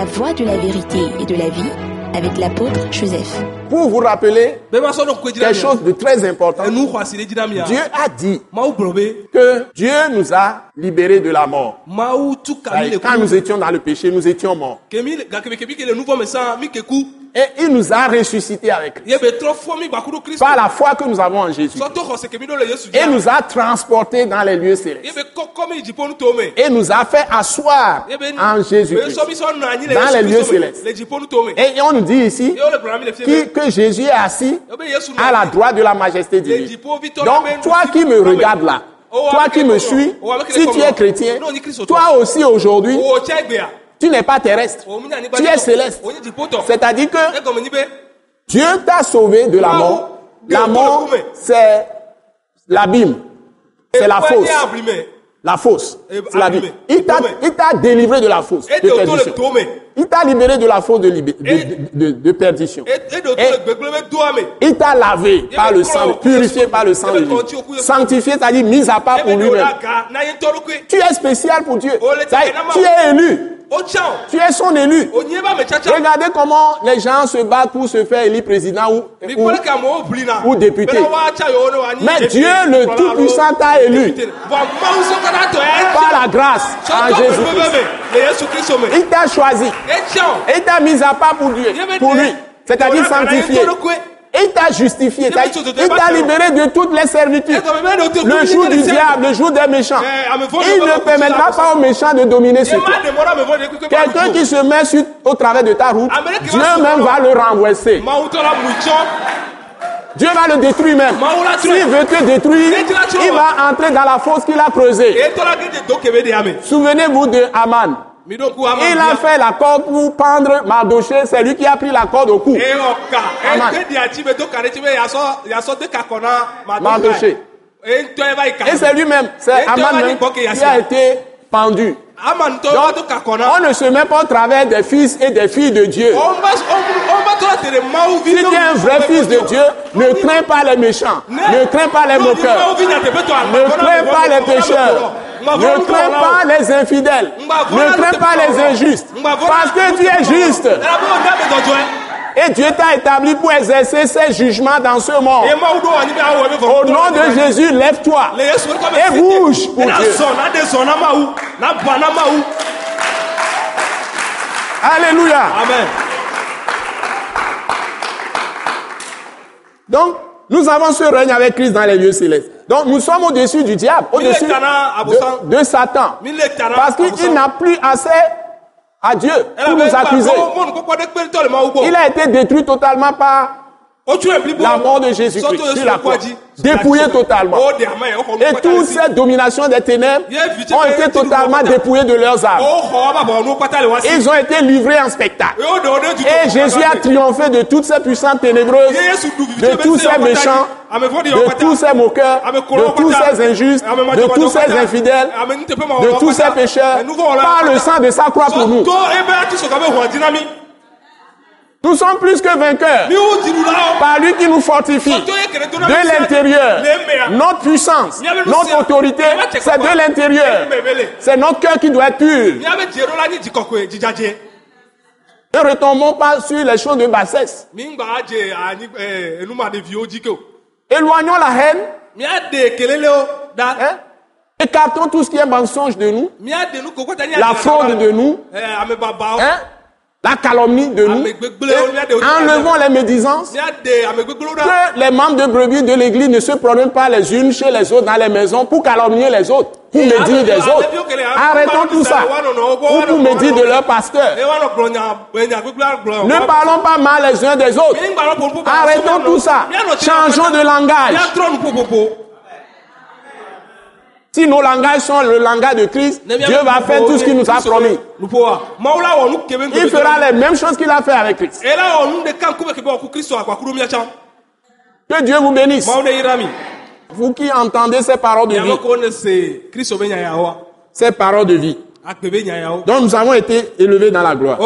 La voie de la vérité et de la vie avec l'apôtre Joseph. Pour vous rappeler quelque chose de très important, Dieu a dit que Dieu nous a libérés de la mort. Et Quand nous étions dans le péché, nous étions morts. Et il nous a ressuscités avec Christ. Par la foi que nous avons en Jésus. Et nous a transportés dans les lieux célestes. Et nous a fait asseoir en Jésus-Christ. Dans les lieux célestes. Et on nous dit ici que Jésus est assis à la droite de la majesté divine. Donc, toi qui me regardes là, toi qui me suis, si tu es chrétien, toi aussi aujourd'hui, o tse gbea tu n'es pas terrestre. o mi na anigba Tu es céleste. C'est-à-dire que Dieu t'a sauvé de la mort. La mort, c'est l'abîme. C'est la fosse. La fosse. C'est l'abîme. abîme. Il t'a, délivré de la fosse de perdition. Il t'a libéré de la fosse de, de, de- perdition. Et- Il t'a lavé par le sang, purifié par le sang de. Sanctifié, c'est-à-dire mis à part pour lui-même. Tu es spécial pour Dieu. Oh, Tu es élu. Tu es son élu. Regardez comment les gens se battent pour se faire élire président ou, ou- député. Mais Dieu, le Tout-Puissant, t'a élu. ye par la grâce en sɔtɔ Jésus. bebe me le yesu kristu me Il t'a choisi. il t'a mis à part pour Dieu, pour lui. C'est-à-dire sanctifié. Il t'a justifié. Il t'a libéré de toutes les servitudes. Le jour du diable, le jour des méchants. Il ne permettra pas aux méchants de dominer sur toi. Quelqu'un qui se met sur, au travers de ta route, Dieu même va le renverser. Dieu va le détruire même. S'il veut te détruire, il va entrer dans la fosse qu'il a creusée. Souvenez-vous de Aman. Il a fait la corde pour pendre Mardoché. C'est lui qui a pris la corde au cou. Mardoché. Et c'est lui-même, c'est Aman a qui a été pendu. Donc, on ne se met pas au travers des fils et des filles de Dieu. Si tu es un vrai fils de Dieu, ne crains pas les méchants, ne. Crains pas les moqueurs, ne crains pas les pécheurs, ne crains pas les infidèles, ne crains pas les injustes, parce que tu es juste. Et Dieu t'a établi pour exercer ses jugements dans ce monde. Au nom de Jésus, lève-toi et bouge pour Dieu. Alléluia. Amen. Donc, nous avons ce règne avec Christ dans les lieux célestes. Donc, nous sommes au-dessus du diable, au-dessus de, de Satan. Parce qu'il n'a plus accès à Dieu pour nous accuser. Il a été détruit totalement par la mort de Jésus-Christ sur la croix. Dépouillé totalement. Et toutes ces dominations des ténèbres ont été totalement dépouillées de leurs âmes. Ils ont été livrés en spectacle. Et Jésus a triomphé de toutes ces puissances ténébreuses, de tous ces méchants, de tous ces moqueurs, de tous ces injustes, de tous ces infidèles, de tous ces pécheurs, par le sang de sa croix pour nous. Nous sommes plus que vainqueurs par lui qui nous fortifie de l'intérieur. Notre puissance, notre autorité, c'est de l'intérieur. C'est notre cœur qui doit être pur. Ne retombons pas sur les choses de bassesse. Éloignons la haine. Hein? Écartons tout ce qui est mensonge de nous, la fraude de nous, hein? La calomnie de nous. Enlevons les médisances. Que les membres de brebis de l'église ne se promènent pas les unes chez les autres dans les maisons pour calomnier les autres, pour médire des autres. Arrêtons tout ça. Ou pour médire de leur pasteur. Ne parlons pas mal les uns des autres. Arrêtons tout ça. Changeons de langage. Si nos langages sont le langage de Christ, Dieu va faire tout ce qu'il nous a promis. Il fera les mêmes choses qu'il a fait avec Christ. Que Dieu vous bénisse. Vous qui entendez ces paroles de vie, ces paroles de vie. Donc nous avons été élevés dans la gloire.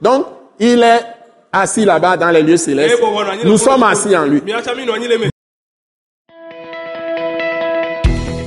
Donc il est assis là-bas dans les lieux célestes. Nous sommes assis en lui.